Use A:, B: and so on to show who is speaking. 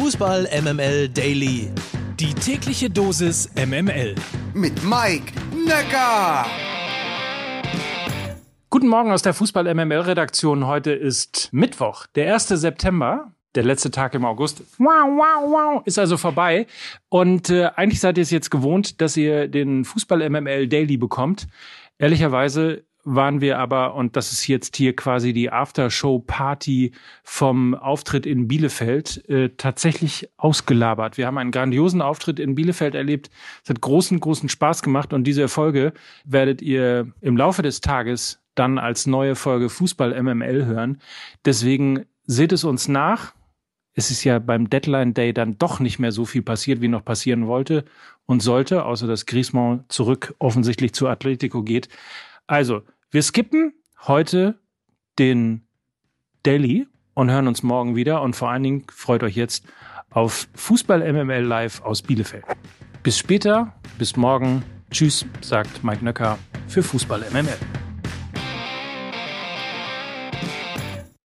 A: Fußball MML Daily.
B: Die tägliche Dosis MML.
C: Mit Mike Necker.
B: Guten Morgen aus der Fußball MML Redaktion. Heute ist Mittwoch, der 1. September. Der letzte Tag im August. Wow, wow, wow. Ist also vorbei. Und äh, eigentlich seid ihr es jetzt gewohnt, dass ihr den Fußball MML Daily bekommt. Ehrlicherweise waren wir aber, und das ist jetzt hier quasi die Aftershow-Party vom Auftritt in Bielefeld, äh, tatsächlich ausgelabert. Wir haben einen grandiosen Auftritt in Bielefeld erlebt. Es hat großen, großen Spaß gemacht und diese Folge werdet ihr im Laufe des Tages dann als neue Folge Fußball MML hören. Deswegen seht es uns nach. Es ist ja beim Deadline Day dann doch nicht mehr so viel passiert, wie noch passieren wollte und sollte, außer dass Griezmann zurück offensichtlich zu Atletico geht. Also, wir skippen heute den Daily und hören uns morgen wieder. Und vor allen Dingen freut euch jetzt auf Fußball MML Live aus Bielefeld. Bis später, bis morgen. Tschüss, sagt Mike Nöcker für Fußball MML.